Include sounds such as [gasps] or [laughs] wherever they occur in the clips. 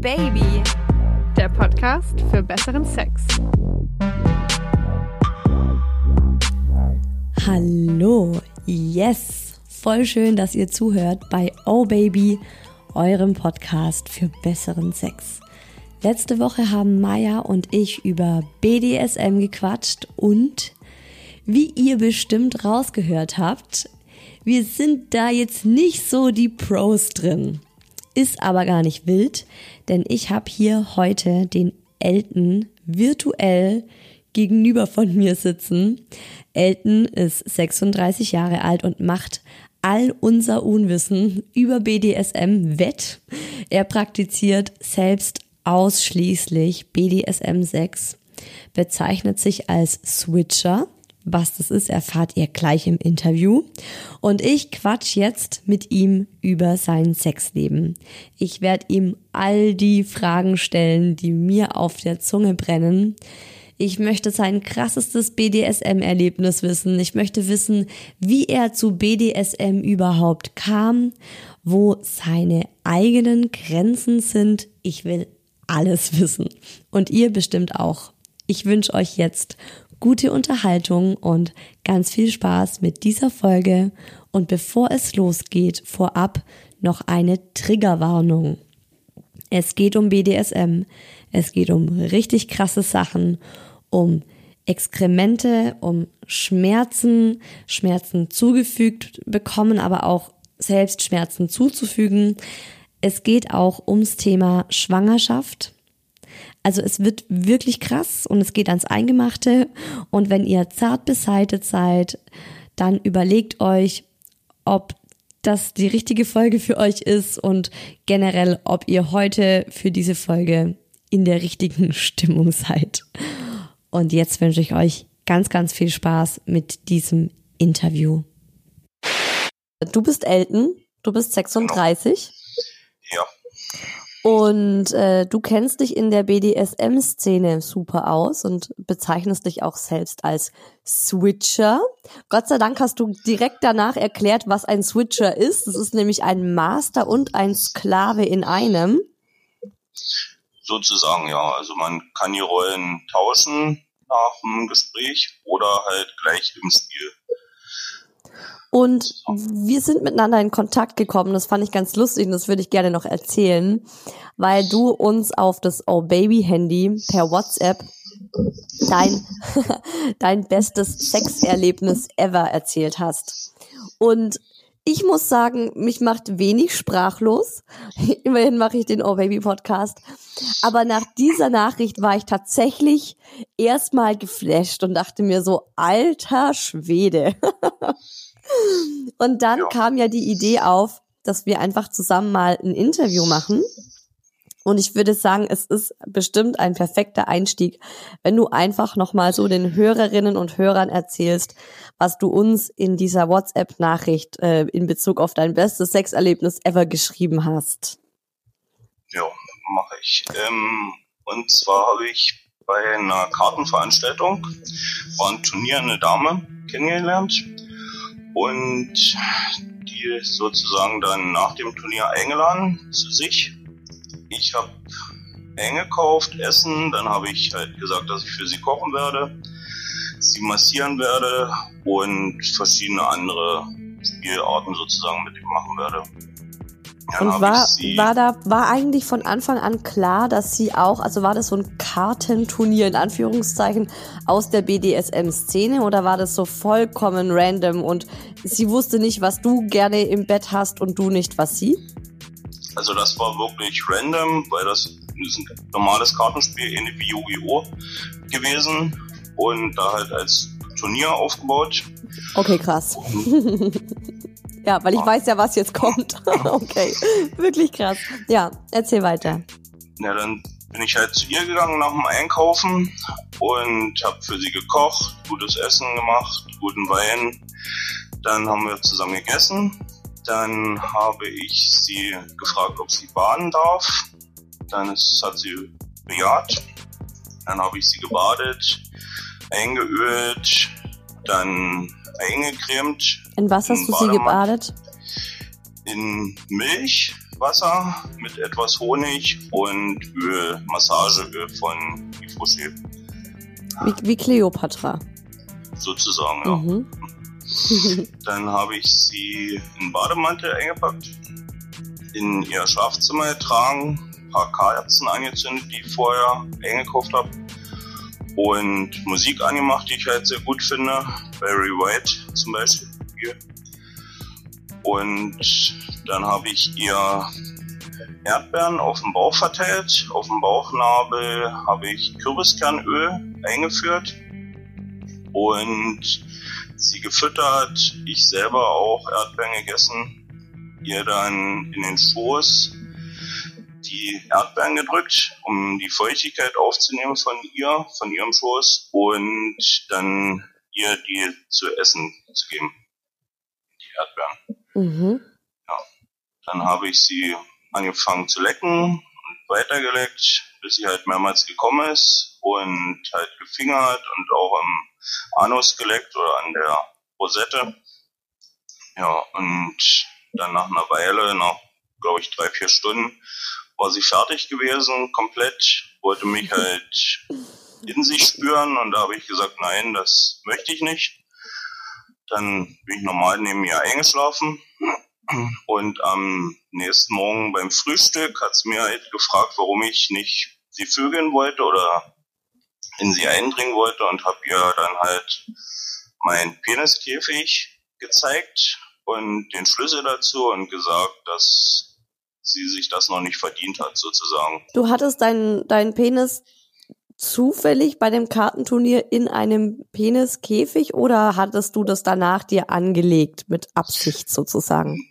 Baby, der Podcast für besseren Sex. Hallo, yes, voll schön, dass ihr zuhört bei Oh Baby, eurem Podcast für besseren Sex. Letzte Woche haben Maya und ich über BDSM gequatscht und wie ihr bestimmt rausgehört habt, wir sind da jetzt nicht so die Pros drin. Ist aber gar nicht wild, denn ich habe hier heute den Elton virtuell gegenüber von mir sitzen. Elton ist 36 Jahre alt und macht all unser Unwissen über BDSM wett. Er praktiziert selbst ausschließlich BDSM 6, bezeichnet sich als Switcher was das ist, erfahrt ihr gleich im Interview. Und ich quatsch jetzt mit ihm über sein Sexleben. Ich werde ihm all die Fragen stellen, die mir auf der Zunge brennen. Ich möchte sein krassestes BDSM-Erlebnis wissen. Ich möchte wissen, wie er zu BDSM überhaupt kam, wo seine eigenen Grenzen sind. Ich will alles wissen. Und ihr bestimmt auch. Ich wünsche euch jetzt gute Unterhaltung und ganz viel Spaß mit dieser Folge. Und bevor es losgeht, vorab noch eine Triggerwarnung. Es geht um BDSM, es geht um richtig krasse Sachen, um Exkremente, um Schmerzen, Schmerzen zugefügt bekommen, aber auch selbst Schmerzen zuzufügen. Es geht auch ums Thema Schwangerschaft, also es wird wirklich krass und es geht ans Eingemachte. Und wenn ihr zart beseitet seid, dann überlegt euch, ob das die richtige Folge für euch ist und generell, ob ihr heute für diese Folge in der richtigen [laughs] Stimmung seid. Und jetzt wünsche ich euch ganz, ganz viel Spaß mit diesem Interview. Du bist Elton, du bist 36. Und äh, du kennst dich in der BDSM-Szene super aus und bezeichnest dich auch selbst als Switcher. Gott sei Dank hast du direkt danach erklärt, was ein Switcher ist. Das ist nämlich ein Master und ein Sklave in einem. Sozusagen, ja. Also man kann die Rollen tauschen nach dem Gespräch oder halt gleich im Spiel. Und wir sind miteinander in Kontakt gekommen. Das fand ich ganz lustig und das würde ich gerne noch erzählen, weil du uns auf das Oh Baby Handy per WhatsApp dein, [laughs] dein bestes Sexerlebnis ever erzählt hast. Und ich muss sagen, mich macht wenig sprachlos. [laughs] Immerhin mache ich den Oh Baby Podcast. Aber nach dieser Nachricht war ich tatsächlich erstmal geflasht und dachte mir so, alter Schwede. [laughs] Und dann ja. kam ja die Idee auf, dass wir einfach zusammen mal ein Interview machen. Und ich würde sagen, es ist bestimmt ein perfekter Einstieg, wenn du einfach nochmal so den Hörerinnen und Hörern erzählst, was du uns in dieser WhatsApp-Nachricht äh, in Bezug auf dein bestes Sexerlebnis ever geschrieben hast. Ja, mache ich. Ähm, und zwar habe ich bei einer Kartenveranstaltung, war ein Turnier eine Dame kennengelernt und die sozusagen dann nach dem Turnier eingeladen zu sich. Ich habe eingekauft, Essen, dann habe ich halt gesagt, dass ich für sie kochen werde, sie massieren werde und verschiedene andere Spielarten sozusagen mit ihm machen werde. Dann und war, war da, war eigentlich von Anfang an klar, dass sie auch, also war das so ein Kartenturnier in Anführungszeichen aus der BDSM-Szene oder war das so vollkommen random und sie wusste nicht, was du gerne im Bett hast und du nicht, was sie? Also das war wirklich random, weil das ist ein normales Kartenspiel, ähnlich wie Yu-Gi-Oh! gewesen und da halt als Turnier aufgebaut. Okay, krass. [laughs] Ja, weil ich weiß ja, was jetzt kommt. [laughs] okay, wirklich krass. Ja, erzähl weiter. Ja, dann bin ich halt zu ihr gegangen nach dem Einkaufen und habe für sie gekocht, gutes Essen gemacht, guten Wein. Dann haben wir zusammen gegessen. Dann habe ich sie gefragt, ob sie baden darf. Dann ist, hat sie bejaht. Dann habe ich sie gebadet, eingeölt, dann eingecremt. In was hast du sie gebadet? In Milch, Wasser mit etwas Honig und Öl, Massageöl von Yves Rocher. Wie, wie Cleopatra. Sozusagen, ja. Mhm. [laughs] Dann habe ich sie in Bademantel eingepackt, in ihr Schlafzimmer getragen, ein paar Kerzen angezündet, die ich vorher eingekauft habe und Musik angemacht, die ich halt sehr gut finde. Barry White zum Beispiel. Und dann habe ich ihr Erdbeeren auf dem Bauch verteilt. Auf dem Bauchnabel habe ich Kürbiskernöl eingeführt und sie gefüttert. Ich selber auch Erdbeeren gegessen. Ihr dann in den Schoß die Erdbeeren gedrückt, um die Feuchtigkeit aufzunehmen von ihr, von ihrem Schoß und dann ihr die zu essen zu geben. Die Erdbeeren. Mhm. Ja. Dann habe ich sie angefangen zu lecken und weitergeleckt, bis sie halt mehrmals gekommen ist und halt gefingert und auch im Anus geleckt oder an der Rosette. Ja, und dann nach einer Weile, nach glaube ich drei, vier Stunden, war sie fertig gewesen, komplett, wollte mich halt in sich spüren und da habe ich gesagt, nein, das möchte ich nicht. Dann bin ich normal neben ihr eingeschlafen und am nächsten Morgen beim Frühstück hat sie mir halt gefragt, warum ich nicht sie vögeln wollte oder in sie eindringen wollte und habe ihr dann halt meinen Peniskäfig gezeigt und den Schlüssel dazu und gesagt, dass sie sich das noch nicht verdient hat, sozusagen. Du hattest deinen dein Penis zufällig bei dem Kartenturnier in einem Peniskäfig oder hattest du das danach dir angelegt mit Absicht sozusagen?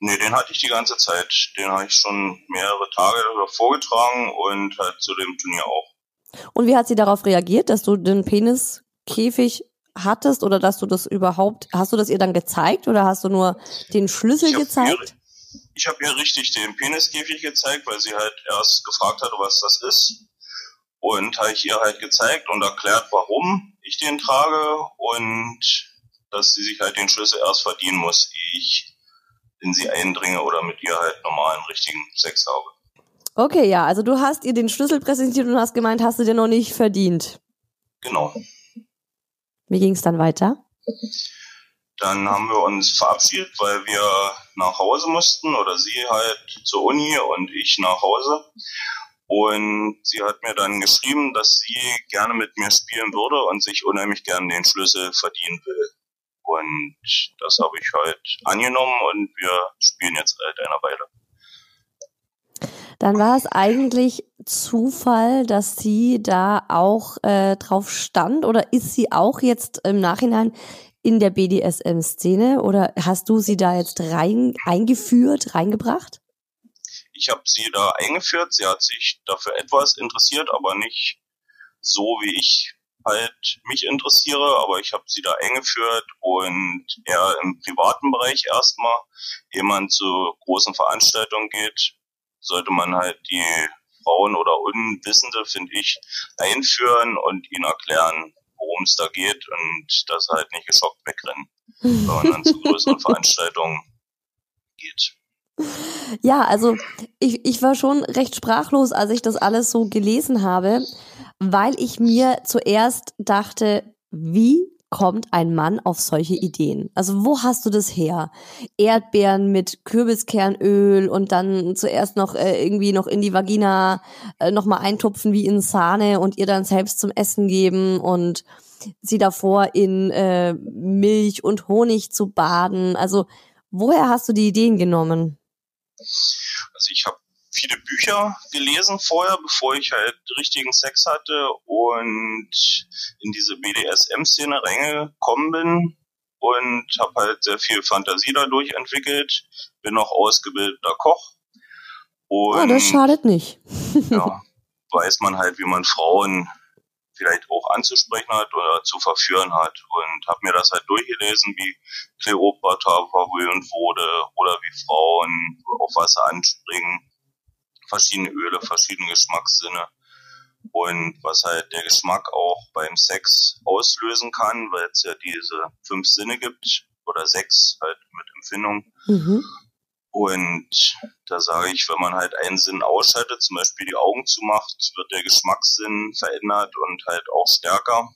Nee, den hatte ich die ganze Zeit. Den habe ich schon mehrere Tage vorgetragen und halt zu dem Turnier auch. Und wie hat sie darauf reagiert, dass du den Peniskäfig hattest oder dass du das überhaupt, hast du das ihr dann gezeigt oder hast du nur den Schlüssel gezeigt? ich habe ihr richtig den Peniskäfig gezeigt, weil sie halt erst gefragt hatte, was das ist. Und habe ich ihr halt gezeigt und erklärt, warum ich den trage und dass sie sich halt den Schlüssel erst verdienen muss, ehe ich in sie eindringe oder mit ihr halt normalen, richtigen Sex habe. Okay, ja, also du hast ihr den Schlüssel präsentiert und hast gemeint, hast du dir noch nicht verdient. Genau. Wie ging es dann weiter? Dann haben wir uns verabschiedet, weil wir nach Hause mussten oder sie halt zur Uni und ich nach Hause. Und sie hat mir dann geschrieben, dass sie gerne mit mir spielen würde und sich unheimlich gerne den Schlüssel verdienen will. Und das habe ich halt angenommen und wir spielen jetzt seit einer Weile. Dann war es eigentlich Zufall, dass sie da auch äh, drauf stand oder ist sie auch jetzt im Nachhinein in der BDSM-Szene oder hast du sie da jetzt rein eingeführt, reingebracht? Ich habe sie da eingeführt. Sie hat sich dafür etwas interessiert, aber nicht so, wie ich halt mich interessiere. Aber ich habe sie da eingeführt und eher im privaten Bereich erstmal. Jemand zu großen Veranstaltungen geht, sollte man halt die Frauen oder Unwissende, finde ich, einführen und ihnen erklären, worum es da geht und dass halt nicht geschockt wegrennen, wenn man dann zu größeren [laughs] Veranstaltungen geht. Ja, also ich, ich war schon recht sprachlos, als ich das alles so gelesen habe, weil ich mir zuerst dachte, wie kommt ein Mann auf solche Ideen? Also wo hast du das her? Erdbeeren mit Kürbiskernöl und dann zuerst noch äh, irgendwie noch in die Vagina äh, nochmal eintupfen wie in Sahne und ihr dann selbst zum Essen geben und sie davor in äh, Milch und Honig zu baden. Also woher hast du die Ideen genommen? Also ich habe viele Bücher gelesen vorher, bevor ich halt richtigen Sex hatte und in diese BDSM-Szene reingekommen bin und habe halt sehr viel Fantasie dadurch entwickelt. Bin auch ausgebildeter Koch. Und, oh, das schadet nicht. [laughs] ja, [laughs] weiß man halt, wie man Frauen vielleicht auch anzusprechen hat oder zu verführen hat und habe mir das halt durchgelesen, wie Kleopatra verwöhnt wurde oder wie Frauen auf Wasser anspringen verschiedene Öle, verschiedene Geschmackssinne. Und was halt der Geschmack auch beim Sex auslösen kann, weil es ja diese fünf Sinne gibt oder sechs halt mit Empfindung. Mhm. Und da sage ich, wenn man halt einen Sinn ausschaltet, zum Beispiel die Augen zumacht, wird der Geschmackssinn verändert und halt auch stärker.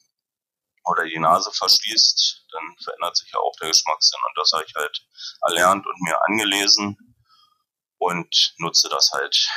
Oder die Nase verschließt, dann verändert sich ja auch der Geschmackssinn. Und das habe ich halt erlernt und mir angelesen und nutze das halt.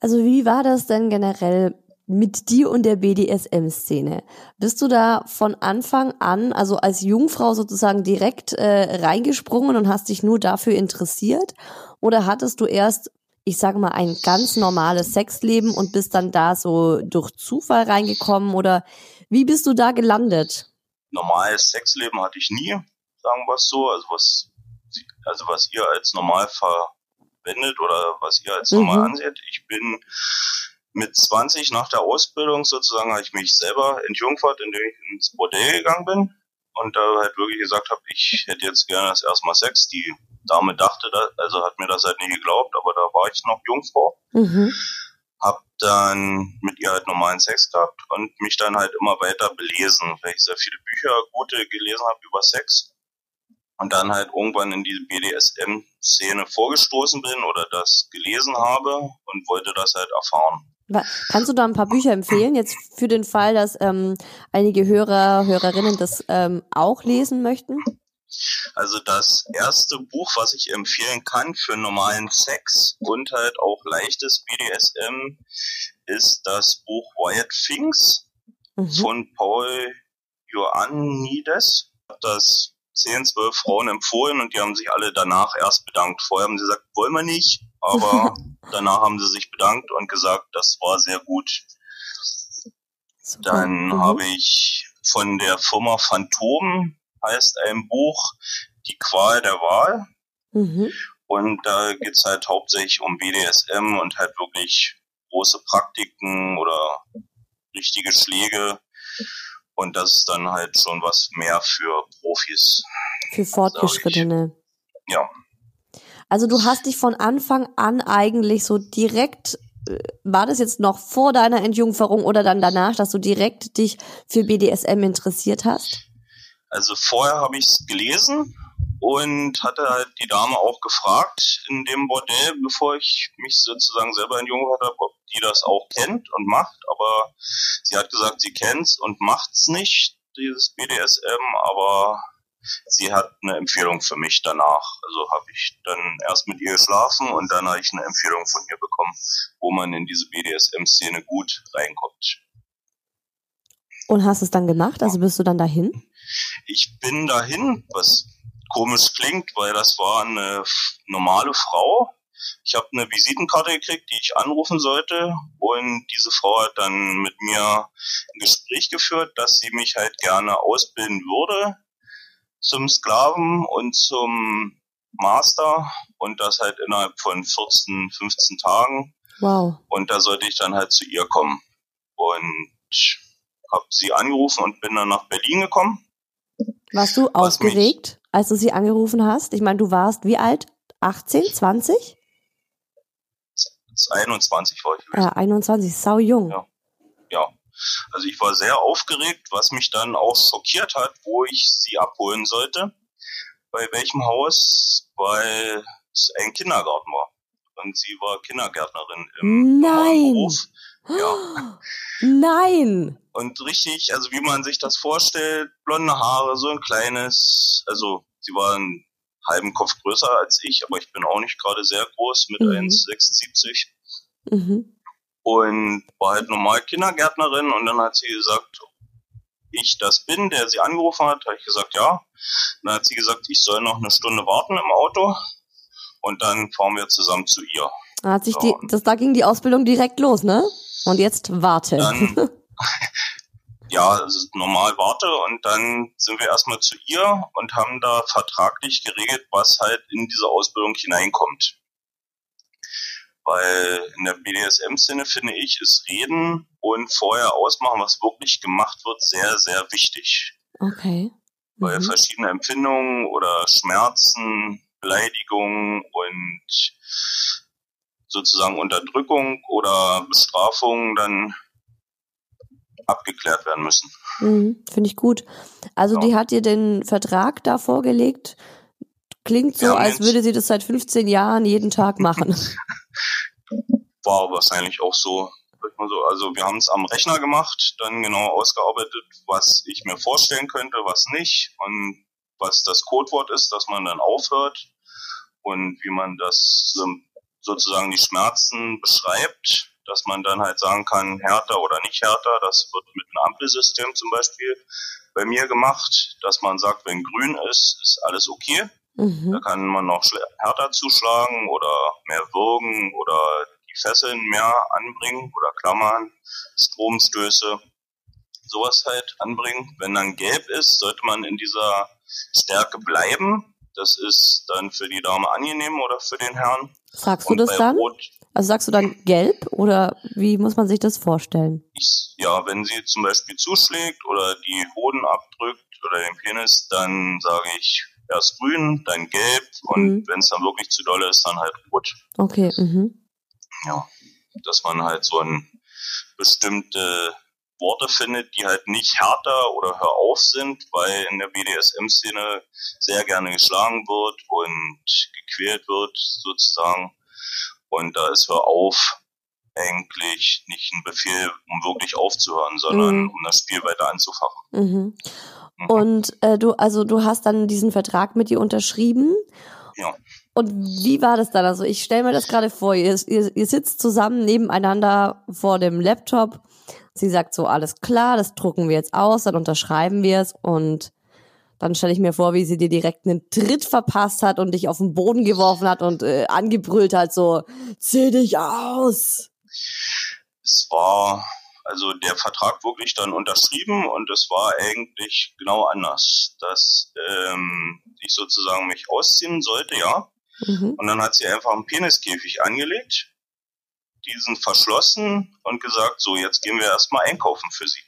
Also wie war das denn generell mit dir und der BDSM-Szene. Bist du da von Anfang an, also als Jungfrau sozusagen direkt äh, reingesprungen und hast dich nur dafür interessiert? Oder hattest du erst, ich sage mal, ein ganz normales Sexleben und bist dann da so durch Zufall reingekommen? Oder wie bist du da gelandet? Normales Sexleben hatte ich nie, sagen wir es so. Also was, also was ihr als normal verwendet oder was ihr als normal mhm. anseht. Ich bin mit 20 nach der Ausbildung sozusagen habe ich mich selber entjungfert, indem ich ins Bordell gegangen bin und da halt wirklich gesagt habe, ich hätte jetzt gerne das erstmal Sex. Die Dame dachte das, also hat mir das halt nie geglaubt, aber da war ich noch Jungfrau. Mhm. Hab dann mit ihr halt normalen Sex gehabt und mich dann halt immer weiter belesen, weil ich sehr viele Bücher, gute gelesen habe über Sex. Und dann halt irgendwann in diese BDSM-Szene vorgestoßen bin oder das gelesen habe und wollte das halt erfahren. Kannst du da ein paar Bücher empfehlen, jetzt für den Fall, dass ähm, einige Hörer, Hörerinnen das ähm, auch lesen möchten? Also das erste Buch, was ich empfehlen kann für normalen Sex und halt auch leichtes BDSM, ist das Buch Wired Things mhm. von Paul Ioannides. Das zehn, zwölf Frauen empfohlen und die haben sich alle danach erst bedankt. Vorher haben sie gesagt, wollen wir nicht, aber [laughs] danach haben sie sich bedankt und gesagt, das war sehr gut. Dann mhm. habe ich von der Firma Phantom heißt ein Buch Die Qual der Wahl. Mhm. Und da geht es halt hauptsächlich um BDSM und halt wirklich große Praktiken oder richtige Schläge. Und das ist dann halt schon was mehr für Profis. Für Fortgeschrittene. Ja. Also du hast dich von Anfang an eigentlich so direkt, äh, war das jetzt noch vor deiner Entjungferung oder dann danach, dass du direkt dich für BDSM interessiert hast? Also vorher habe ich es gelesen und hatte halt die Dame auch gefragt in dem Bordell, bevor ich mich sozusagen selber entjungfert habe, ob die das auch kennt und macht, aber sie hat gesagt, sie kennt's und macht's nicht, dieses BDSM, aber sie hat eine Empfehlung für mich danach. Also habe ich dann erst mit ihr geschlafen und dann habe ich eine Empfehlung von ihr bekommen, wo man in diese BDSM-Szene gut reinkommt. Und hast es dann gemacht? Also bist du dann dahin? Ich bin dahin, was komisch klingt, weil das war eine normale Frau, ich habe eine Visitenkarte gekriegt, die ich anrufen sollte und diese Frau hat dann mit mir ein Gespräch geführt, dass sie mich halt gerne ausbilden würde zum Sklaven und zum Master und das halt innerhalb von 14, 15 Tagen. Wow. Und da sollte ich dann halt zu ihr kommen und habe sie angerufen und bin dann nach Berlin gekommen. Warst du aufgeregt, als du sie angerufen hast? Ich meine, du warst wie alt? 18, 20? 21 war ich. Ja, 21, sau jung. Ja. ja. Also ich war sehr aufgeregt, was mich dann auch schockiert hat, wo ich sie abholen sollte. Bei welchem Haus, weil es ein Kindergarten war. Und sie war Kindergärtnerin im Nein. Beruf. Ja. [gasps] Nein. Und richtig, also wie man sich das vorstellt, blonde Haare, so ein kleines, also sie war ein halben Kopf größer als ich, aber ich bin auch nicht gerade sehr groß mit mhm. 1,76. Mhm. Und war halt normal Kindergärtnerin und dann hat sie gesagt, ich das bin, der sie angerufen hat, habe ich gesagt, ja. Und dann hat sie gesagt, ich soll noch eine Stunde warten im Auto und dann fahren wir zusammen zu ihr. Da hat sich die, das, da ging die Ausbildung direkt los, ne? Und jetzt warte. Dann, [laughs] ja, normal warte und dann sind wir erstmal zu ihr und haben da vertraglich geregelt, was halt in diese Ausbildung hineinkommt. Weil in der BDSM-Szene finde ich, ist Reden und vorher ausmachen, was wirklich gemacht wird, sehr, sehr wichtig. Okay. Mhm. Weil verschiedene Empfindungen oder Schmerzen, Beleidigungen und sozusagen Unterdrückung oder Bestrafung dann abgeklärt werden müssen. Mhm, Finde ich gut. Also ja. die hat dir den Vertrag da vorgelegt. klingt so, als würde sie das seit 15 Jahren jeden Tag machen. [laughs] [laughs] War wahrscheinlich auch so. Also wir haben es am Rechner gemacht, dann genau ausgearbeitet, was ich mir vorstellen könnte, was nicht und was das Codewort ist, dass man dann aufhört und wie man das sozusagen die Schmerzen beschreibt, dass man dann halt sagen kann, härter oder nicht härter. Das wird mit einem Ampelsystem zum Beispiel bei mir gemacht, dass man sagt, wenn grün ist, ist alles okay. Mhm. Da kann man noch härter zuschlagen oder mehr würgen oder die Fesseln mehr anbringen oder Klammern, Stromstöße, sowas halt anbringen. Wenn dann gelb ist, sollte man in dieser Stärke bleiben. Das ist dann für die Dame angenehm oder für den Herrn. Sagst du das dann? Rot, also sagst du dann gelb oder wie muss man sich das vorstellen? Ich, ja, wenn sie zum Beispiel zuschlägt oder die Hoden abdrückt oder den Penis, dann sage ich erst grün, dann gelb und mhm. wenn es dann wirklich zu doll ist, dann halt rot. Okay. Mhm. Ja, dass man halt so ein bestimmte Worte findet, die halt nicht härter oder hör auf sind, weil in der BDSM-Szene sehr gerne geschlagen wird und gequält wird sozusagen. Und da ist hör auf eigentlich nicht ein Befehl, um wirklich aufzuhören, sondern mhm. um das Spiel weiter anzufachen. Mhm. Mhm. Und äh, du, also du hast dann diesen Vertrag mit ihr unterschrieben. Ja. Und wie war das dann? Also ich stelle mir das gerade vor, ihr, ihr, ihr sitzt zusammen nebeneinander vor dem Laptop. Sie sagt so, alles klar, das drucken wir jetzt aus, dann unterschreiben wir es und dann stelle ich mir vor, wie sie dir direkt einen Tritt verpasst hat und dich auf den Boden geworfen hat und äh, angebrüllt hat, so, zieh dich aus. Es war also der Vertrag wirklich dann unterschrieben und es war eigentlich genau anders, dass ähm, ich sozusagen mich ausziehen sollte, ja. Mhm. Und dann hat sie einfach einen Peniskäfig angelegt, diesen verschlossen und gesagt, so jetzt gehen wir erstmal einkaufen für sie.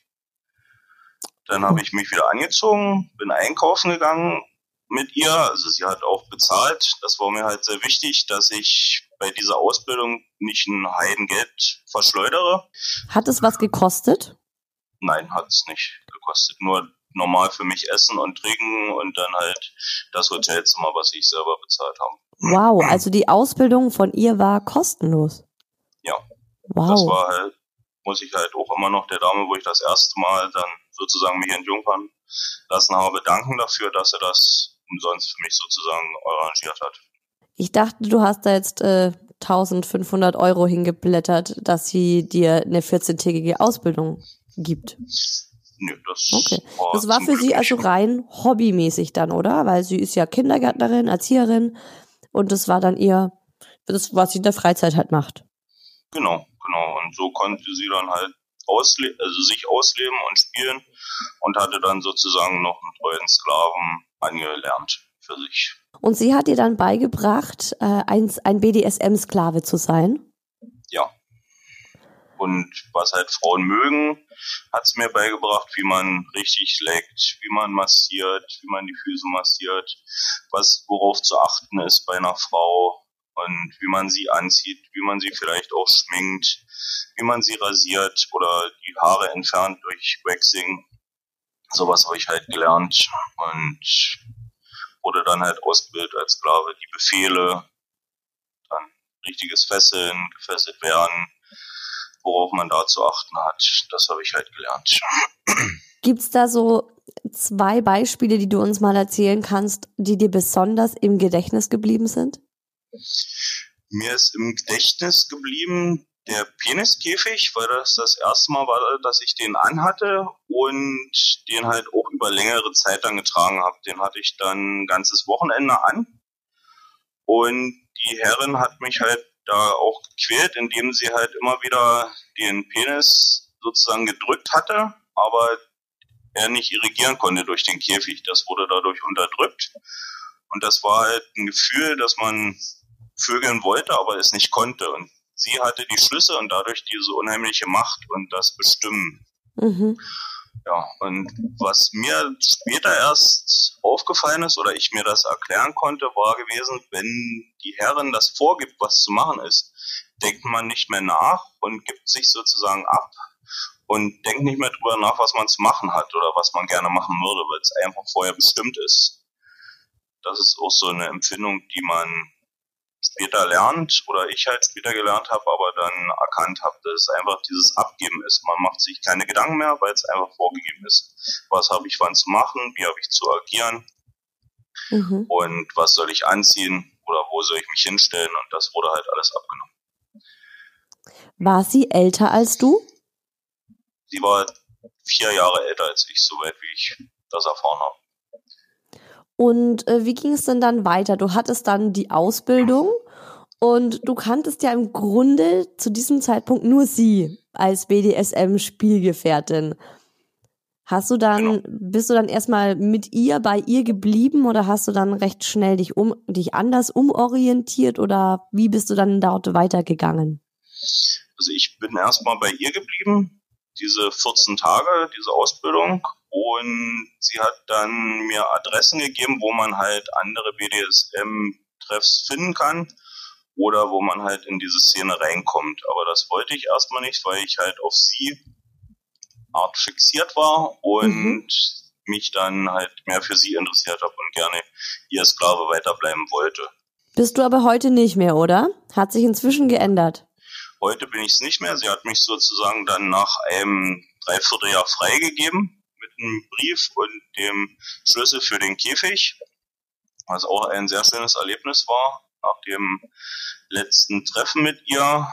Dann habe ich mich wieder angezogen, bin einkaufen gegangen mit ihr. Also sie hat auch bezahlt. Das war mir halt sehr wichtig, dass ich bei dieser Ausbildung nicht ein Heidengeld verschleudere. Hat es was gekostet? Nein, hat es nicht gekostet. Nur normal für mich essen und trinken und dann halt das Hotelzimmer, was ich selber bezahlt habe. Wow, also die Ausbildung von ihr war kostenlos. Ja. Wow. Das war halt, muss ich halt auch immer noch der Dame, wo ich das erste Mal dann sozusagen mich entjungfern lassen habe, danken dafür, dass er das umsonst für mich sozusagen arrangiert hat. Ich dachte, du hast da jetzt äh, 1500 Euro hingeblättert, dass sie dir eine 14-tägige Ausbildung gibt. Nö, das okay. war, das war für sie also rein hobbymäßig dann, oder? Weil sie ist ja Kindergärtnerin, Erzieherin und das war dann ihr, das, was sie in der Freizeit halt macht. Genau, genau. Und so konnte sie dann halt ausle also sich ausleben und spielen und hatte dann sozusagen noch einen treuen Sklaven angelernt für sich. Und sie hat dir dann beigebracht, äh, ein, ein BDSM-Sklave zu sein? Ja. Und was halt Frauen mögen, hat es mir beigebracht, wie man richtig leckt, wie man massiert, wie man die Füße massiert, was worauf zu achten ist bei einer Frau und wie man sie anzieht, wie man sie vielleicht auch schminkt, wie man sie rasiert oder die Haare entfernt durch Waxing. Sowas habe ich halt gelernt und wurde dann halt ausgebildet als Sklave. Die Befehle, dann richtiges Fesseln, gefesselt werden, worauf man da zu achten hat, das habe ich halt gelernt. Gibt es da so zwei Beispiele, die du uns mal erzählen kannst, die dir besonders im Gedächtnis geblieben sind? Mir ist im Gedächtnis geblieben der Peniskäfig, weil das das erste Mal war, dass ich den anhatte und den halt auch über längere Zeit dann getragen habe. Den hatte ich dann ein ganzes Wochenende an. Und die Herrin hat mich halt da auch gequält, indem sie halt immer wieder den Penis sozusagen gedrückt hatte, aber er nicht irrigieren konnte durch den Käfig. Das wurde dadurch unterdrückt. Und das war halt ein Gefühl, dass man vögeln wollte, aber es nicht konnte. Und sie hatte die Schlüsse und dadurch diese unheimliche Macht und das Bestimmen. Mhm. Ja, und was mir später erst aufgefallen ist oder ich mir das erklären konnte, war gewesen, wenn die Herrin das vorgibt, was zu machen ist, denkt man nicht mehr nach und gibt sich sozusagen ab und denkt nicht mehr drüber nach, was man zu machen hat oder was man gerne machen würde, weil es einfach vorher bestimmt ist. das ist auch so eine Empfindung, die man später lernt oder ich halt später gelernt habe, aber dann erkannt habe, dass es einfach dieses Abgeben ist. Man macht sich keine Gedanken mehr, weil es einfach vorgegeben ist. Was habe ich wann zu machen, wie habe ich zu agieren mhm. und was soll ich anziehen oder wo soll ich mich hinstellen und das wurde halt alles abgenommen. War sie älter als du? Sie war vier Jahre älter als ich, soweit wie ich das erfahren habe. Und äh, wie ging es denn dann weiter? Du hattest dann die Ausbildung und du kanntest ja im Grunde zu diesem Zeitpunkt nur sie als BDSM-Spielgefährtin. Hast du dann, genau. bist du dann erstmal mit ihr bei ihr geblieben oder hast du dann recht schnell dich um, dich anders umorientiert oder wie bist du dann dort weitergegangen? Also ich bin erstmal bei ihr geblieben, diese 14 Tage, diese Ausbildung und sie hat dann mir Adressen gegeben, wo man halt andere BDSM-Treffs finden kann oder wo man halt in diese Szene reinkommt. Aber das wollte ich erstmal nicht, weil ich halt auf sie art fixiert war und mhm. mich dann halt mehr für sie interessiert habe und gerne ihr Sklave weiterbleiben wollte. Bist du aber heute nicht mehr, oder? Hat sich inzwischen geändert. Heute bin ich es nicht mehr. Sie hat mich sozusagen dann nach einem Dreivierteljahr freigegeben einem Brief und dem Schlüssel für den Käfig, was auch ein sehr schönes Erlebnis war. Nach dem letzten Treffen mit ihr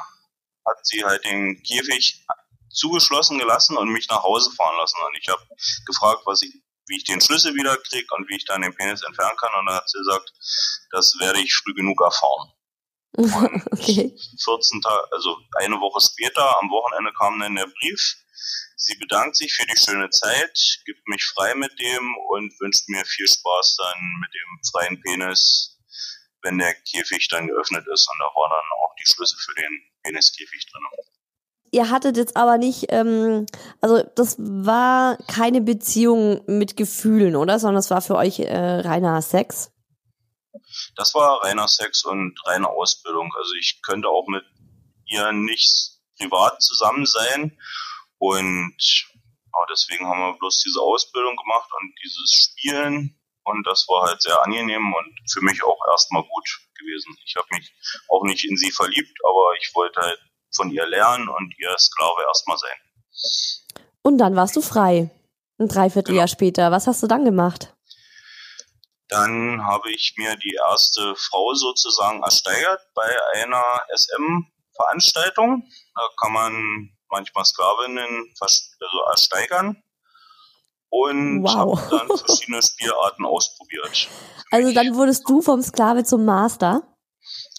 hat sie halt den Käfig zugeschlossen gelassen und mich nach Hause fahren lassen. Und ich habe gefragt, was ich, wie ich den Schlüssel wieder kriege und wie ich dann den Penis entfernen kann. Und dann hat sie gesagt, das werde ich früh genug erfahren. [laughs] Und okay. 14 Tage, also eine Woche später, am Wochenende kam dann der Brief Sie bedankt sich für die schöne Zeit, gibt mich frei mit dem und wünscht mir viel Spaß dann mit dem freien Penis, wenn der Käfig dann geöffnet ist. Und da war dann auch die Schlüssel für den Peniskäfig drin. Ihr hattet jetzt aber nicht, ähm, also das war keine Beziehung mit Gefühlen, oder? Sondern das war für euch äh, reiner Sex? Das war reiner Sex und reine Ausbildung. Also ich könnte auch mit ihr nicht privat zusammen sein und ja, deswegen haben wir bloß diese Ausbildung gemacht und dieses Spielen. Und das war halt sehr angenehm und für mich auch erstmal gut gewesen. Ich habe mich auch nicht in sie verliebt, aber ich wollte halt von ihr lernen und ihr Sklave erstmal sein. Und dann warst du frei. Ein Dreivierteljahr genau. später. Was hast du dann gemacht? Dann habe ich mir die erste Frau sozusagen ersteigert bei einer SM-Veranstaltung. Da kann man manchmal Sklavinnen also ersteigern und wow. habe dann verschiedene Spielarten ausprobiert. [laughs] Also dann wurdest du vom Sklave zum Master?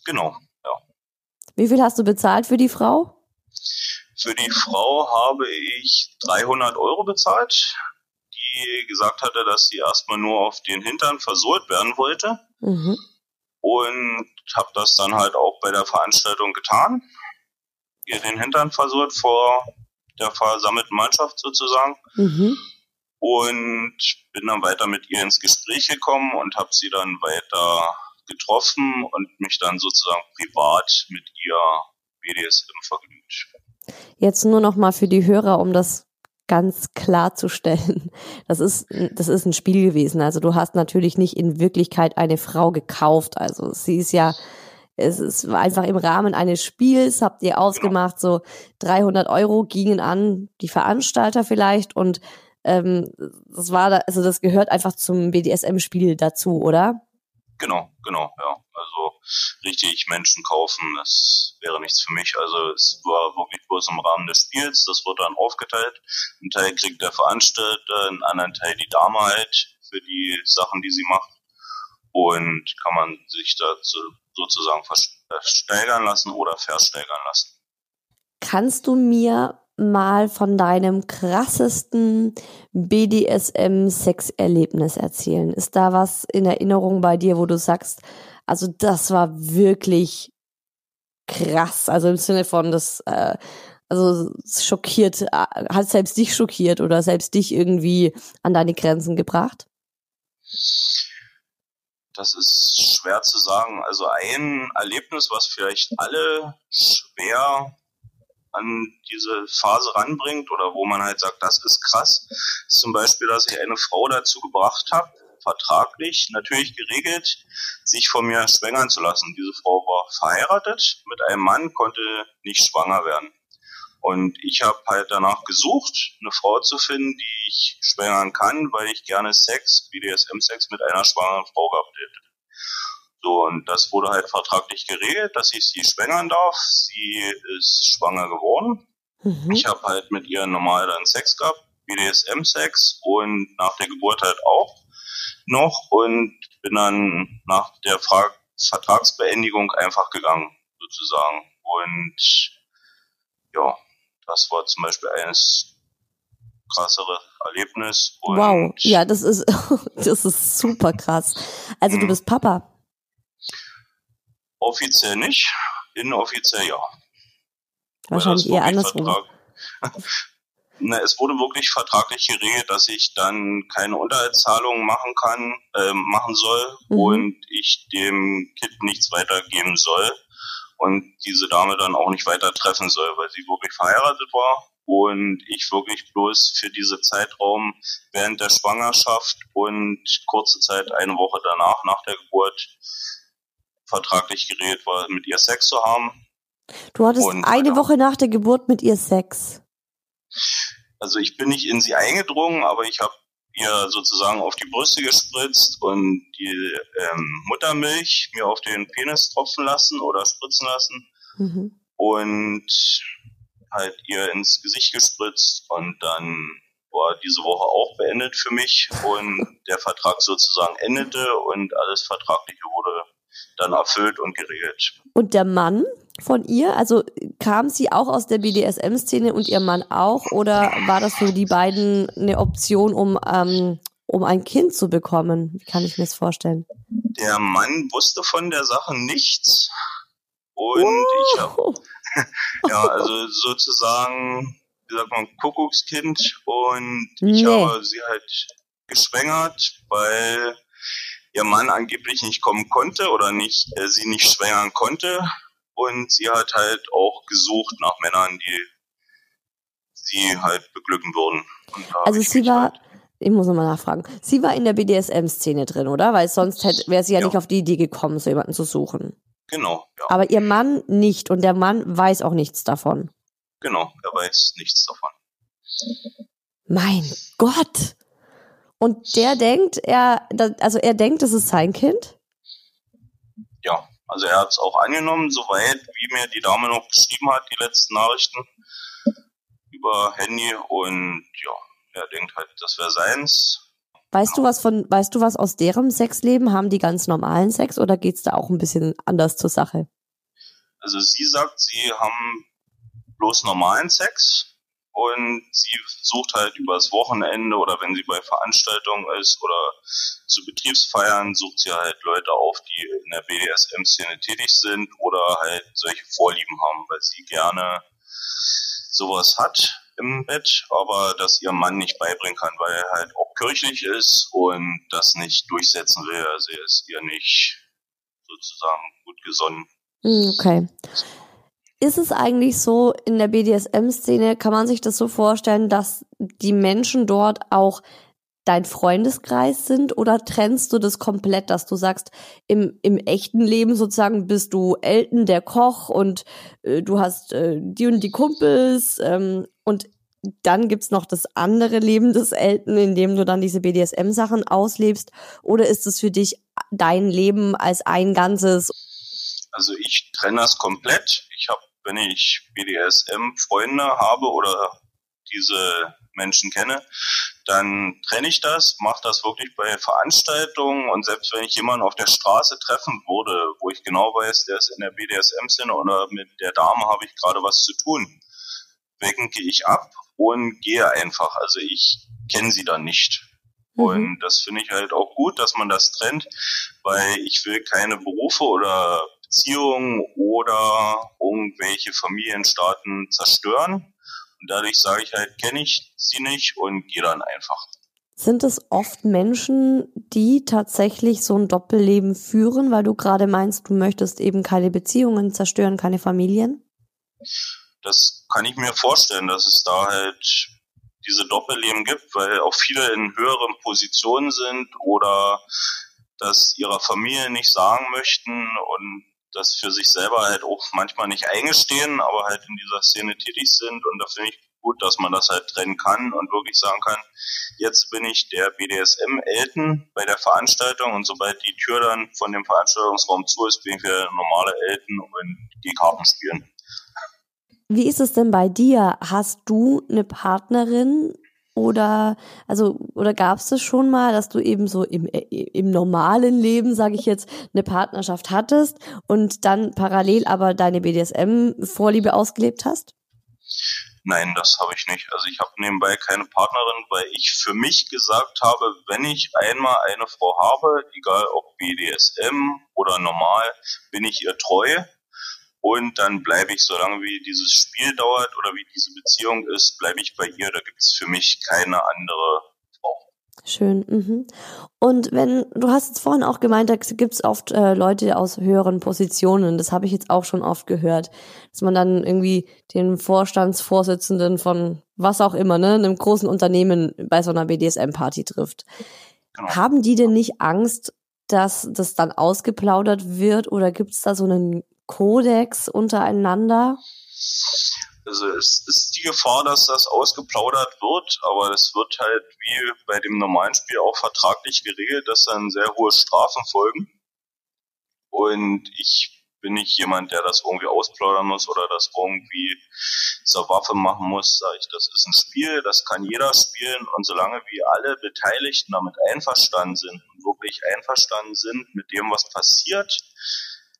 Genau, ja. Wie viel hast du bezahlt für die Frau? Für die Frau habe ich 300 Euro bezahlt, die gesagt hatte, dass sie erstmal nur auf den Hintern versohlt werden wollte. Mhm. Und habe das dann halt auch bei der Veranstaltung getan ihr den Hintern versucht vor der versammelten Mannschaft sozusagen. Mhm. Und bin dann weiter mit ihr ins Gespräch gekommen und habe sie dann weiter getroffen und mich dann sozusagen privat mit ihr BDSM vergnügt. Jetzt nur noch mal für die Hörer, um das ganz klarzustellen. Das ist, das ist ein Spiel gewesen. Also du hast natürlich nicht in Wirklichkeit eine Frau gekauft. Also sie ist ja es ist einfach im Rahmen eines Spiels, habt ihr ausgemacht, so 300 Euro gingen an die Veranstalter vielleicht und ähm, das war da, also das gehört einfach zum BDSM-Spiel dazu, oder? Genau, genau, ja. Also richtig Menschen kaufen, das wäre nichts für mich. Also es war wirklich bloß im Rahmen des Spiels, das wurde dann aufgeteilt. Ein Teil kriegt der Veranstalter, einen anderen Teil die Dame halt für die Sachen, die sie macht. Und kann man sich dazu sozusagen versteigern lassen oder versteigern lassen. Kannst du mir mal von deinem krassesten BDSM-Sexerlebnis erzählen? Ist da was in Erinnerung bei dir, wo du sagst, also das war wirklich krass, also im Sinne von das, äh, also schockiert, äh, hat selbst dich schockiert oder selbst dich irgendwie an deine Grenzen gebracht? Das ist schwer zu sagen. Also ein Erlebnis, was vielleicht alle schwer an diese Phase ranbringt oder wo man halt sagt, das ist krass, ist zum Beispiel, dass ich eine Frau dazu gebracht habe, vertraglich natürlich geregelt, sich von mir schwängern zu lassen. Diese Frau war verheiratet mit einem Mann, konnte nicht schwanger werden. Und ich habe halt danach gesucht, eine Frau zu finden, die ich schwängern kann, weil ich gerne Sex, BDSM-Sex mit einer schwangeren Frau gehabt hätte. So, und das wurde halt vertraglich geregelt, dass ich sie schwängern darf. Sie ist schwanger geworden. Mhm. Ich habe halt mit ihr normal dann Sex gehabt, BDSM-Sex und nach der Geburt halt auch noch und bin dann nach der Fra Vertragsbeendigung einfach gegangen, sozusagen. Und ja, das war zum Beispiel eines krassere Erlebnis. wow, ja, das ist, [laughs] das ist super krass. Also du mhm. bist Papa. Offiziell nicht, inoffiziell ja. Wahrscheinlich eher andersrum. [laughs] Na, es wurde wirklich vertraglich geregelt, dass ich dann keine Unterhaltszahlungen machen kann, äh, machen soll mhm. und ich dem Kind nichts weitergeben soll und diese Dame dann auch nicht weiter treffen soll, weil sie wirklich verheiratet war und ich wirklich bloß für diese Zeitraum während der Schwangerschaft und kurze Zeit eine Woche danach nach der Geburt vertraglich geregelt war, mit ihr Sex zu haben. Du hattest und, eine ja. Woche nach der Geburt mit ihr Sex. Also ich bin nicht in sie eingedrungen, aber ich habe ihr sozusagen auf die Brüste gespritzt und die ähm, Muttermilch mir auf den Penis tropfen lassen oder spritzen lassen mhm. und halt ihr ins Gesicht gespritzt und dann war diese Woche auch beendet für mich und [laughs] der Vertrag sozusagen endete und alles Vertragliche wurde dann erfüllt und geregelt. Und der Mann von ihr, also kam sie auch aus der BDSM-Szene und ihr Mann auch oder war das für die beiden eine Option, um, ähm, um ein Kind zu bekommen? Wie kann ich mir das vorstellen? Der Mann wusste von der Sache nichts und oh. ich [laughs] habe ja also sozusagen wie sagt man Kuckuckskind und ich nee. habe sie halt geschwängert, weil ihr Mann angeblich nicht kommen konnte oder nicht äh, sie nicht schwängern konnte und sie hat halt auch gesucht nach Männern, die sie halt beglücken würden. Also sie war, halt ich muss nochmal nachfragen, sie war in der BDSM-Szene drin, oder? Weil sonst wäre sie ja, ja, nicht auf die Idee gekommen, so jemanden zu suchen. Genau, ja. Aber ihr Mann nicht und der Mann weiß auch nichts davon. Genau, er weiß nichts davon. Mein Gott! Und der denkt, er, also er denkt, es ist sein Kind? Ja, also er hat es auch angenommen, soweit, wie mir die Dame noch beschrieben hat, die letzten Nachrichten über Handy und ja, er denkt halt, das wäre seins. Weißt du was von, weißt du was aus deren Sexleben? Haben die ganz normalen Sex oder geht es da auch ein bisschen anders zur Sache? Also sie sagt, sie haben bloß normalen Sex und sie sucht halt übers Wochenende oder wenn sie bei Veranstaltungen ist oder zu Betriebsfeiern, sucht sie halt Leute auf, die in der BDSM-Szene tätig sind oder halt solche Vorlieben haben, weil sie gerne sowas hat im Bett, aber das ihr Mann nicht beibringen kann, weil er halt auch kirchlich ist und das nicht durchsetzen will. Also er ist ihr nicht sozusagen gut gesonnen. Hm, okay. Ist es eigentlich so in der BDSM-Szene, kann man sich das so vorstellen, dass die Menschen dort auch dein Freundeskreis sind oder trennst du das komplett, dass du sagst, im, im echten Leben sozusagen bist du Elton, der Koch und äh, du hast äh, die und die Kumpels ähm, und dann gibt's noch das andere Leben des Elton, in dem du dann diese BDSM-Sachen auslebst oder ist es für dich dein Leben als ein Ganzes? Also ich trenne das komplett. Ich habe wenn ich BDSM-Freunde habe oder diese Menschen kenne, dann trenne ich das, mache das wirklich bei Veranstaltungen und selbst wenn ich jemanden auf der Straße treffen würde, wo ich genau weiß, der ist in der BDSM-Szene oder mit der Dame habe ich gerade was zu tun, wecke ich ab und gehe einfach. Also ich kenne sie dann nicht. Mhm. Und das finde ich halt auch gut, dass man das trennt, weil ich will keine Berufe oder Beziehungen oder irgendwelche Familienstaaten zerstören. Und dadurch sage ich halt, kenne ich sie nicht und gehe dann einfach. Sind es oft Menschen, die tatsächlich so ein Doppelleben führen, weil du gerade meinst, du möchtest eben keine Beziehungen zerstören, keine Familien? Das kann ich mir vorstellen, dass es da halt diese Doppelleben gibt, weil auch viele in höheren Positionen sind oder das ihrer Familie nicht sagen möchten und das für sich selber halt auch manchmal nicht eingestehen, aber halt in dieser Szene tätig sind. Und da finde ich gut, dass man das halt trennen kann und wirklich sagen kann, jetzt bin ich der BDSM-Elten bei der Veranstaltung und sobald die Tür dann von dem Veranstaltungsraum zu ist, bin ich wieder der normale Elten und die Karten spielen. Wie ist es denn bei dir? Hast du eine Partnerin oder also oder gab es das schon mal, dass du eben so im, im normalen Leben, sage ich jetzt, eine Partnerschaft hattest und dann parallel aber deine BDSM-Vorliebe ausgelebt hast? Nein, das habe ich nicht. Also ich habe nebenbei keine Partnerin, weil ich für mich gesagt habe, wenn ich einmal eine Frau habe, egal ob BDSM oder normal, bin ich ihr treu und dann bleibe ich, solange wie dieses Spiel dauert oder wie diese Beziehung ist, bleibe ich bei ihr. Da gibt es für mich keine andere Frau. Schön. Mhm. Und wenn, du hast es vorhin auch gemeint, da gibt es oft äh, Leute aus höheren Positionen. Das habe ich jetzt auch schon oft gehört. Dass man dann irgendwie den Vorstandsvorsitzenden von was auch immer, ne, einem großen Unternehmen bei so einer BDSM-Party trifft. Genau. Haben die denn nicht Angst, dass das dann ausgeplaudert wird oder gibt es da so einen Kodex untereinander? Also es ist die Gefahr, dass das ausgeplaudert wird, aber es wird halt wie bei dem normalen Spiel auch vertraglich geregelt, dass dann sehr hohe Strafen folgen. Und ich bin nicht jemand, der das irgendwie ausplaudern muss oder das irgendwie zur Waffe machen muss. Sag ich, das ist ein Spiel, das kann jeder spielen und solange wie alle Beteiligten damit einverstanden sind und wirklich einverstanden sind mit dem, was passiert,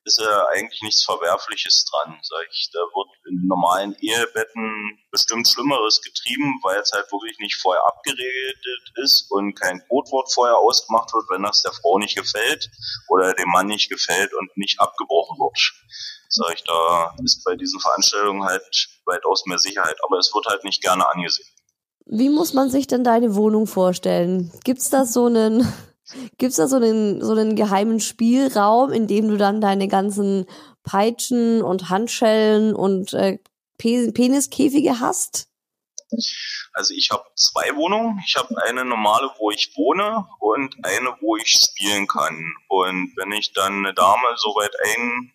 ist ja eigentlich nichts Verwerfliches dran, sag ich. Da wird in normalen Ehebetten bestimmt Schlimmeres getrieben, weil es halt wirklich nicht vorher abgeregelt ist und kein Codewort vorher ausgemacht wird, wenn das der Frau nicht gefällt oder dem Mann nicht gefällt und nicht abgebrochen wird. Sag ich, da ist bei diesen Veranstaltungen halt weitaus mehr Sicherheit, aber es wird halt nicht gerne angesehen. Wie muss man sich denn deine Wohnung vorstellen? Gibt's da so einen Gibt es da so einen, so einen geheimen Spielraum, in dem du dann deine ganzen Peitschen und Handschellen und äh, Peniskäfige hast? Also ich habe zwei Wohnungen. Ich habe eine normale, wo ich wohne und eine, wo ich spielen kann. Und wenn ich dann eine Dame so weit ein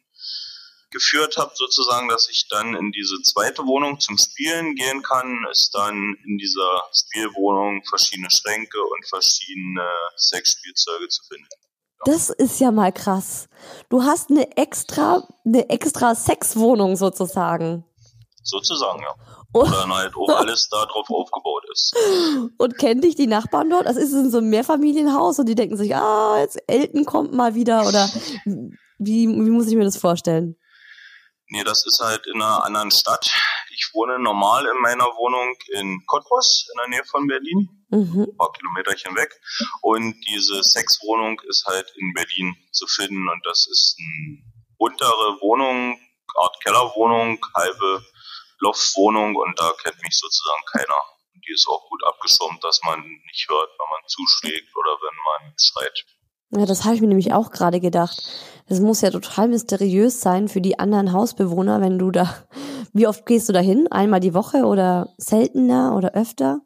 geführt habe, sozusagen, dass ich dann in diese zweite Wohnung zum Spielen gehen kann, ist dann in dieser Spielwohnung verschiedene Schränke und verschiedene Sexspielzeuge zu finden. Das ist ja mal krass. Du hast eine extra, eine extra Sexwohnung sozusagen. Sozusagen, ja. Wo dann halt auch alles darauf aufgebaut ist. Und kennen dich die Nachbarn dort? Also ist es in so einem Mehrfamilienhaus und die denken sich, ah, jetzt Elton kommt mal wieder oder wie, wie muss ich mir das vorstellen? Nee, das ist halt in einer anderen Stadt. Ich wohne normal in meiner Wohnung in Cottbus, in der Nähe von Berlin, mhm. ein paar Kilometerchen weg. Und diese Sexwohnung ist halt in Berlin zu finden und das ist eine untere Wohnung, Art Kellerwohnung, halbe Loftwohnung und da kennt mich sozusagen keiner. Und die ist auch gut abgeschirmt, dass man nicht hört, wenn man zuschlägt oder wenn man schreit. Ja, das habe ich mir nämlich auch gerade gedacht. Das muss ja total mysteriös sein für die anderen Hausbewohner, wenn du da. Wie oft gehst du da hin? Einmal die Woche oder seltener oder öfter?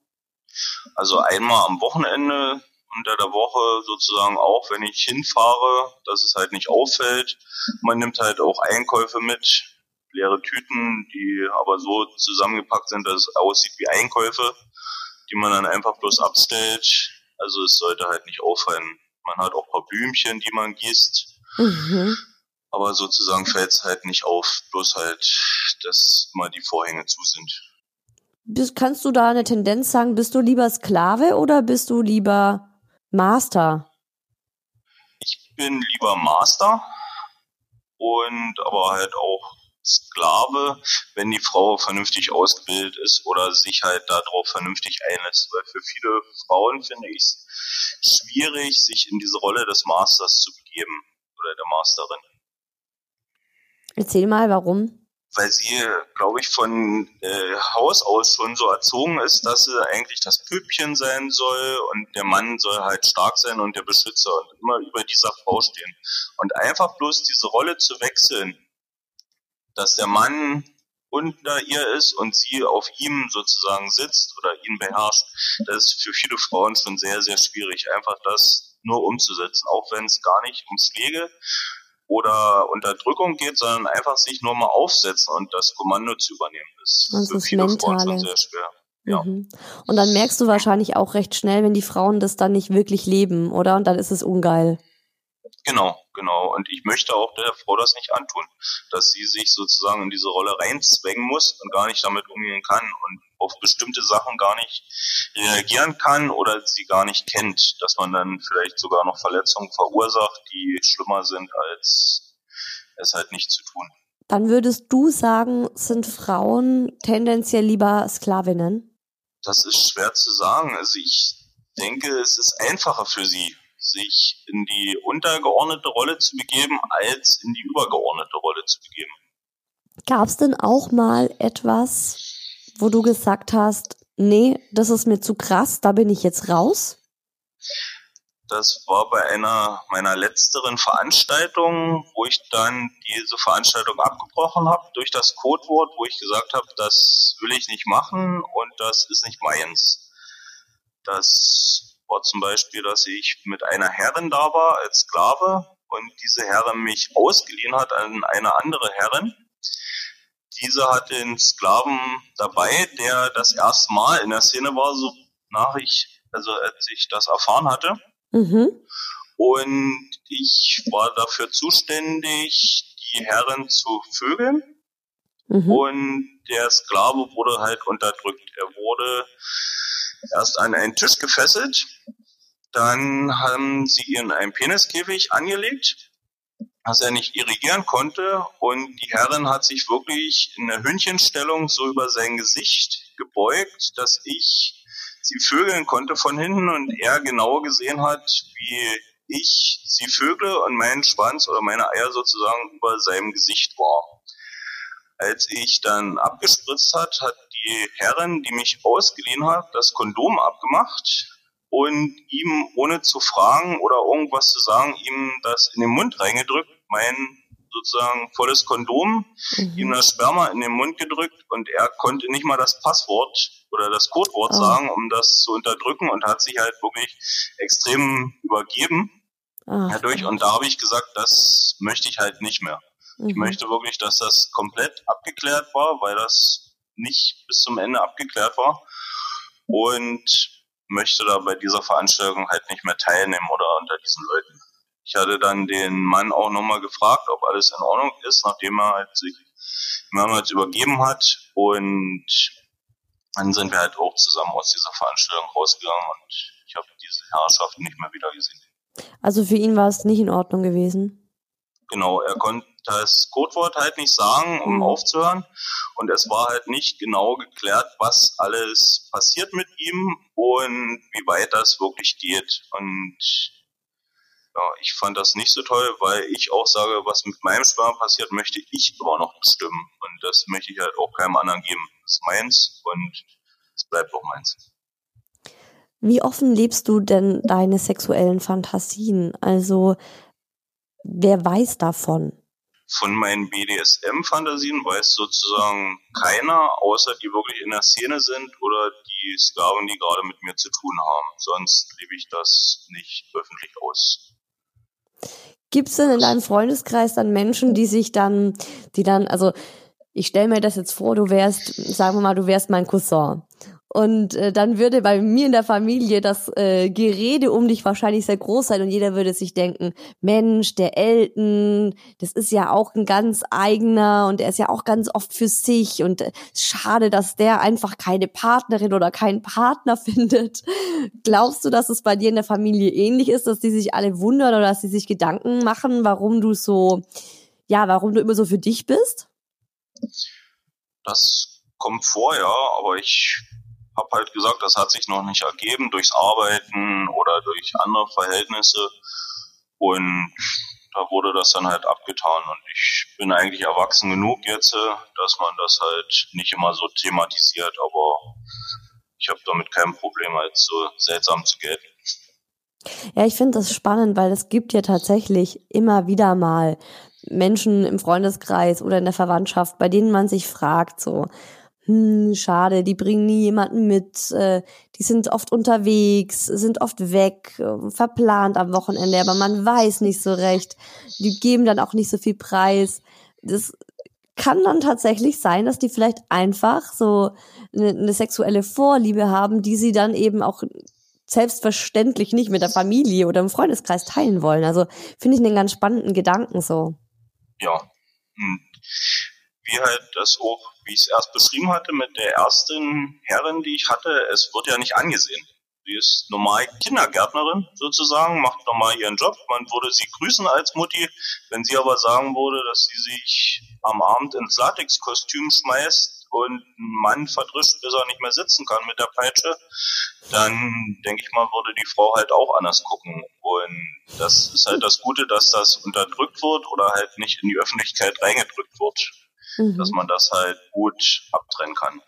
Also einmal am Wochenende unter der Woche sozusagen auch, wenn ich hinfahre, dass es halt nicht auffällt. Man nimmt halt auch Einkäufe mit, leere Tüten, die aber so zusammengepackt sind, dass es aussieht wie Einkäufe, die man dann einfach bloß abstellt. Also es sollte halt nicht auffallen. Man hat auch ein paar Blümchen, die man gießt. Mhm. Aber sozusagen fällt es halt nicht auf, bloß halt, dass mal die Vorhänge zu sind. Bist, kannst du da eine Tendenz sagen, bist du lieber Sklave oder bist du lieber Master? Ich bin lieber Master und aber halt auch Sklave, wenn die Frau vernünftig ausgebildet ist oder sich halt darauf vernünftig einlässt. Weil für viele Frauen finde ich es schwierig, sich in diese Rolle des Masters zu begeben oder der Masterin. Erzähl mal, warum? Weil sie, glaube ich, von äh, Haus aus schon so erzogen ist, dass sie eigentlich das Püppchen sein soll und der Mann soll halt stark sein und der Beschützer und immer über dieser Frau stehen. Und einfach bloß diese Rolle zu wechseln, dass der Mann unter ihr ist und sie auf ihm sozusagen sitzt oder ihn beherrscht, das ist für viele Frauen schon sehr, sehr schwierig, einfach das nur umzusetzen, auch wenn es gar nicht um Schläge oder Unterdrückung geht, sondern einfach sich nur mal aufsetzen und das Kommando zu übernehmen. Das ist für viele Mentale. Frauen schon sehr schwer. Ja. Mhm. Und dann merkst du wahrscheinlich auch recht schnell, wenn die Frauen das dann nicht wirklich leben, oder? Und dann ist es ungeil. Genau, genau. Und ich möchte auch der Frau das nicht antun, dass sie sich sozusagen in diese Rolle reinzwängen muss und gar nicht damit umgehen kann und auf bestimmte Sachen gar nicht reagieren kann oder sie gar nicht kennt, dass man dann vielleicht sogar noch Verletzungen verursacht, die schlimmer sind, als es halt nicht zu tun. Dann würdest du sagen, sind Frauen tendenziell lieber Sklavinnen? Das ist schwer zu sagen. Also ich denke, es ist einfacher für sie, sich in die untergeordnete Rolle zu begeben, als in die übergeordnete Rolle zu begeben. Gab es denn auch mal etwas, wo du gesagt hast, nee, das ist mir zu krass, da bin ich jetzt raus? Das war bei einer meiner letzteren Veranstaltungen, wo ich dann diese Veranstaltung abgebrochen habe durch das Codewort, wo ich gesagt habe, das will ich nicht machen und das ist nicht meins. Das war zum Beispiel, dass ich mit einer Herrin da war als Sklave und diese Herrin mich ausgeliehen hat an eine andere Herrin. Diese hatte einen Sklaven dabei, der das erste Mal in der Szene war, so nach ich, also als ich das erfahren hatte. Mhm. Und ich war dafür zuständig, die Herren zu vögeln. Mhm. Und der Sklave wurde halt unterdrückt. Er wurde erst an einen Tisch gefesselt, dann haben sie ihn in einen Peniskäfig angelegt, dass er nicht irrigieren konnte. Und die Herrin hat sich wirklich in der Hündchenstellung so über sein Gesicht gebeugt, dass ich sie vögeln konnte von hinten. Und er genau gesehen hat, wie ich sie vögle und mein Schwanz oder meine Eier sozusagen über seinem Gesicht war. Als ich dann abgespritzt hat, hat die Herrin, die mich ausgeliehen hat, das Kondom abgemacht und ihm, ohne zu fragen oder irgendwas zu sagen, ihm das in den Mund reingedrückt, mein sozusagen volles Kondom, mhm. ihm das Sperma in den Mund gedrückt und er konnte nicht mal das Passwort oder das Codewort oh. sagen, um das zu unterdrücken und hat sich halt wirklich extrem übergeben Ach, dadurch. Und da habe ich gesagt, das möchte ich halt nicht mehr. Mhm. Ich möchte wirklich, dass das komplett abgeklärt war, weil das nicht bis zum Ende abgeklärt war. Und möchte da bei dieser Veranstaltung halt nicht mehr teilnehmen oder unter diesen Leuten. Ich hatte dann den Mann auch nochmal gefragt, ob alles in Ordnung ist, nachdem er halt sich mehrmals übergeben hat. Und dann sind wir halt auch zusammen aus dieser Veranstaltung rausgegangen und ich habe diese Herrschaft nicht mehr wieder gesehen. Also für ihn war es nicht in Ordnung gewesen? Genau, er konnte das Codewort halt nicht sagen, um mhm. aufzuhören. Und es war halt nicht genau geklärt, was alles passiert mit ihm und wie weit das wirklich geht. Und ja, ich fand das nicht so toll, weil ich auch sage, was mit meinem Sperma passiert, möchte ich immer noch bestimmen. Und das möchte ich halt auch keinem anderen geben. Das ist meins und es bleibt auch meins. Wie offen lebst du denn deine sexuellen Fantasien? Also, wer weiß davon? Von meinen BDSM-Fantasien weiß sozusagen keiner, außer die wirklich in der Szene sind oder die Sklaven, die gerade mit mir zu tun haben. Sonst lebe ich das nicht öffentlich aus. Gibt es denn in deinem Freundeskreis dann Menschen, die sich dann, die dann, also ich stelle mir das jetzt vor, du wärst, sagen wir mal, du wärst mein Cousin und äh, dann würde bei mir in der Familie das äh, Gerede um dich wahrscheinlich sehr groß sein und jeder würde sich denken, Mensch, der Elton, das ist ja auch ein ganz eigener und er ist ja auch ganz oft für sich und äh, schade, dass der einfach keine Partnerin oder keinen Partner [laughs] findet. Glaubst du, dass es bei dir in der Familie ähnlich ist, dass die sich alle wundern oder dass sie sich Gedanken machen, warum du so, ja, warum du immer so für dich bist? Das kommt vor, ja, aber ich habe halt gesagt, das hat sich noch nicht ergeben durchs Arbeiten oder durch andere Verhältnisse. Und da wurde das dann halt abgetan. Und ich bin eigentlich erwachsen genug jetzt, dass man das halt nicht immer so thematisiert. Aber ich habe damit kein Problem, als so seltsam zu gelten. Ja, ich finde das spannend, weil es gibt ja tatsächlich immer wieder mal Menschen im Freundeskreis oder in der Verwandtschaft, bei denen man sich fragt, so, hm, schade, die bringen nie jemanden mit, äh, die sind oft unterwegs, sind oft weg, äh, verplant am Wochenende, aber man weiß nicht so recht, die geben dann auch nicht so viel Preis. Das kann dann tatsächlich sein, dass die vielleicht einfach so eine, eine sexuelle Vorliebe haben, die sie dann eben auch selbstverständlich nicht mit der Familie oder im Freundeskreis teilen wollen. Also finde ich einen ganz spannenden Gedanken so. Ja. Hm. Wie halt das auch, wie ich es erst beschrieben hatte, mit der ersten Herrin, die ich hatte, es wird ja nicht angesehen. Sie ist normal Kindergärtnerin sozusagen, macht normal ihren Job. Man würde sie grüßen als Mutti. Wenn sie aber sagen würde, dass sie sich am Abend ins Latexkostüm schmeißt und ein Mann verdrischt, bis er nicht mehr sitzen kann mit der Peitsche, dann denke ich mal, würde die Frau halt auch anders gucken. Und das ist halt das Gute, dass das unterdrückt wird oder halt nicht in die Öffentlichkeit reingedrückt wird. Mhm. Dass man das halt gut abtrennen kann.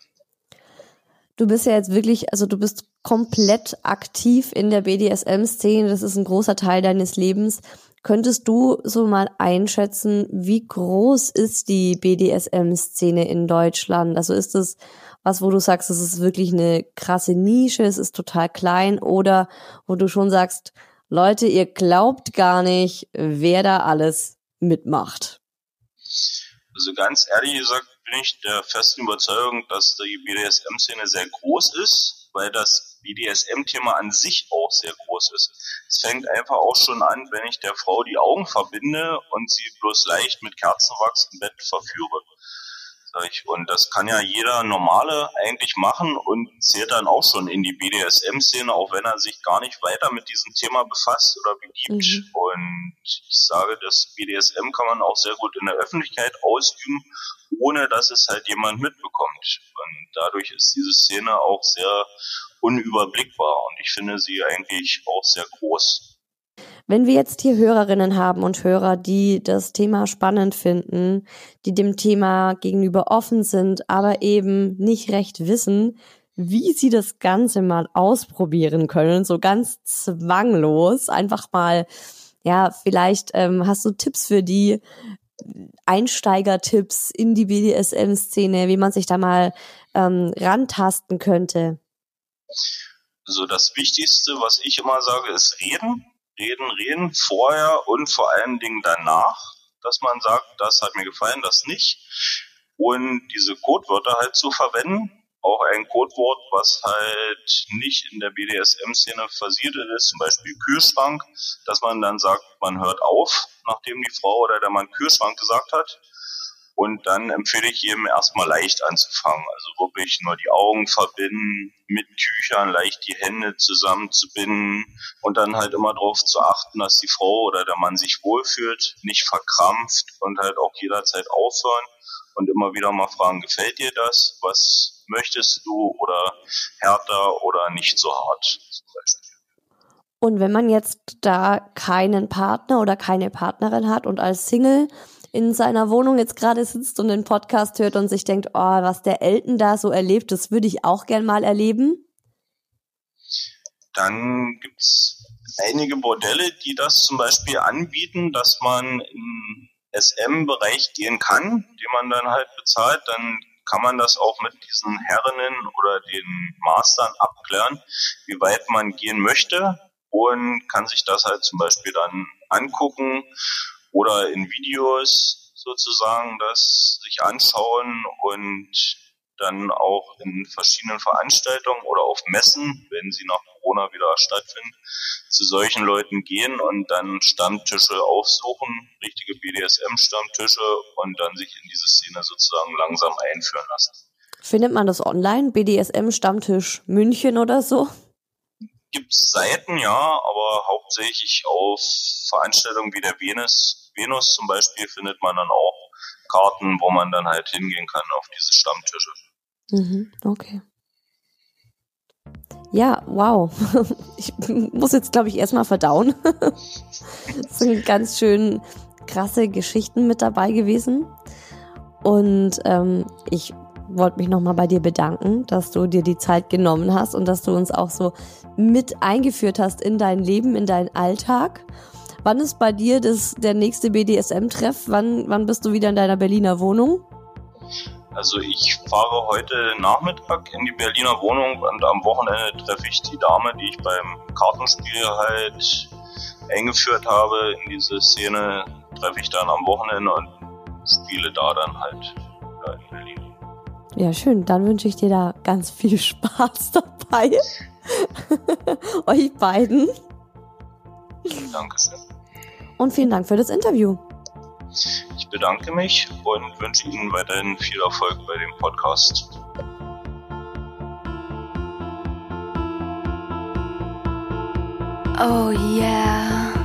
Du bist ja jetzt wirklich, also du bist komplett aktiv in der BDSM-Szene. Das ist ein großer Teil deines Lebens. Könntest du so mal einschätzen, wie groß ist die BDSM-Szene in Deutschland? Also ist es was, wo du sagst, es ist wirklich eine krasse Nische, es ist total klein oder wo du schon sagst, Leute, ihr glaubt gar nicht, wer da alles mitmacht? Also ganz ehrlich gesagt bin ich der festen Überzeugung, dass die BDSM-Szene sehr groß ist, weil das BDSM-Thema an sich auch sehr groß ist. Es fängt einfach auch schon an, wenn ich der Frau die Augen verbinde und sie bloß leicht mit Kerzenwachs im Bett verführe. Und das kann ja jeder Normale eigentlich machen und zählt dann auch schon in die BDSM-Szene, auch wenn er sich gar nicht weiter mit diesem Thema befasst oder begibt. Mhm. Und ich sage, das BDSM kann man auch sehr gut in der Öffentlichkeit ausüben, ohne dass es halt jemand mitbekommt. Und dadurch ist diese Szene auch sehr unüberblickbar und ich finde sie eigentlich auch sehr groß. Wenn wir jetzt hier Hörerinnen haben und Hörer, die das Thema spannend finden, die dem Thema gegenüber offen sind, aber eben nicht recht wissen, wie sie das Ganze mal ausprobieren können, so ganz zwanglos, einfach mal, ja, vielleicht ähm, hast du Tipps für die, Einsteigertipps in die BDSM-Szene, wie man sich da mal ähm, rantasten könnte? Also das Wichtigste, was ich immer sage, ist reden, reden, reden, vorher und vor allen Dingen danach, dass man sagt, das hat mir gefallen, das nicht. Und diese Codewörter halt zu verwenden, auch ein Codewort, was halt nicht in der BDSM-Szene versiedelt ist, zum Beispiel Kühlschrank, dass man dann sagt, man hört auf, nachdem die Frau oder der Mann Kühlschrank gesagt hat. Und dann empfehle ich jedem erstmal leicht anzufangen. Also wirklich nur die Augen verbinden, mit Tüchern leicht die Hände zusammenzubinden und dann halt immer darauf zu achten, dass die Frau oder der Mann sich wohlfühlt, nicht verkrampft und halt auch jederzeit aufhören und immer wieder mal fragen, gefällt dir das? Was möchtest du? Oder härter oder nicht so hart. Und wenn man jetzt da keinen Partner oder keine Partnerin hat und als Single in seiner Wohnung jetzt gerade sitzt und den Podcast hört und sich denkt, oh, was der Elton da so erlebt, das würde ich auch gern mal erleben? Dann gibt's einige Bordelle, die das zum Beispiel anbieten, dass man im SM-Bereich gehen kann, den man dann halt bezahlt, dann kann man das auch mit diesen Herrinnen oder den Mastern abklären, wie weit man gehen möchte und kann sich das halt zum Beispiel dann angucken oder in Videos sozusagen das sich anschauen und dann auch in verschiedenen Veranstaltungen oder auf Messen, wenn sie nach Corona wieder stattfinden, zu solchen Leuten gehen und dann Stammtische aufsuchen, richtige BDSM-Stammtische und dann sich in diese Szene sozusagen langsam einführen lassen. Findet man das online? BDSM-Stammtisch München oder so? Gibt es Seiten, ja, aber hauptsächlich auf Veranstaltungen wie der Venus Venus zum Beispiel findet man dann auch Karten, wo man dann halt hingehen kann auf diese Stammtische. Mhm, okay. Ja, wow. [laughs] Ich muss jetzt, glaube ich, erstmal verdauen. [laughs] Es sind ganz schön krasse Geschichten mit dabei gewesen. Und ähm, ich wollte mich nochmal bei dir bedanken, dass du dir die Zeit genommen hast und dass du uns auch so mit eingeführt hast in dein Leben, in deinen Alltag Wann ist bei dir das, der nächste BDSM-Treff? Wann, wann bist du wieder in deiner Berliner Wohnung? Also ich fahre heute Nachmittag in die Berliner Wohnung und am Wochenende treffe ich die Dame, die ich beim Kartenspiel halt eingeführt habe in diese Szene, treffe ich dann am Wochenende und spiele da dann halt ja, in Berlin. Ja, schön. Dann wünsche ich dir da ganz viel [laughs] Spaß dabei. [laughs] Euch beiden. Dankeschön. Und vielen Dank für das Interview. Ich bedanke mich und wünsche Ihnen weiterhin viel Erfolg bei dem Podcast. Oh yeah.